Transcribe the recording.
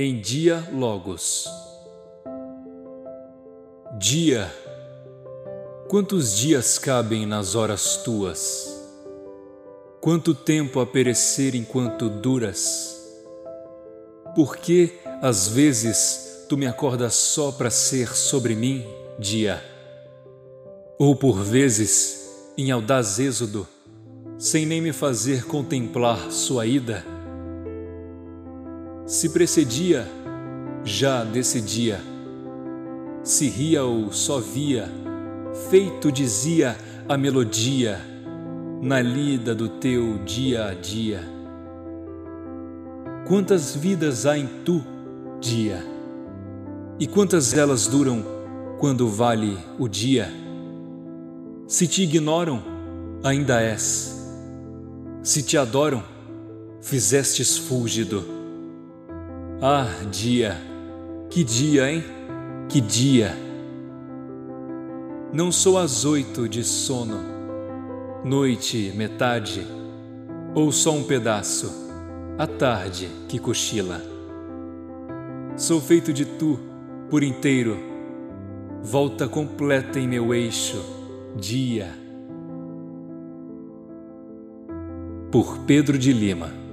em dia Logos. Dia, quantos dias cabem nas horas tuas? Quanto tempo a perecer enquanto duras? Por que, às vezes, tu me acordas só para ser sobre mim, dia? Ou por vezes, em audaz êxodo, sem nem me fazer contemplar sua ida? Se precedia, já desse dia, se ria ou só via, feito dizia a melodia na lida do teu dia a dia. Quantas vidas há em tu, dia, e quantas elas duram quando vale o dia? Se te ignoram, ainda és, se te adoram, fizestes fúlgido ah, dia, que dia, hein? Que dia! Não sou às oito de sono, noite, metade, ou só um pedaço, a tarde que cochila. Sou feito de tu, por inteiro, volta completa em meu eixo, dia. Por Pedro de Lima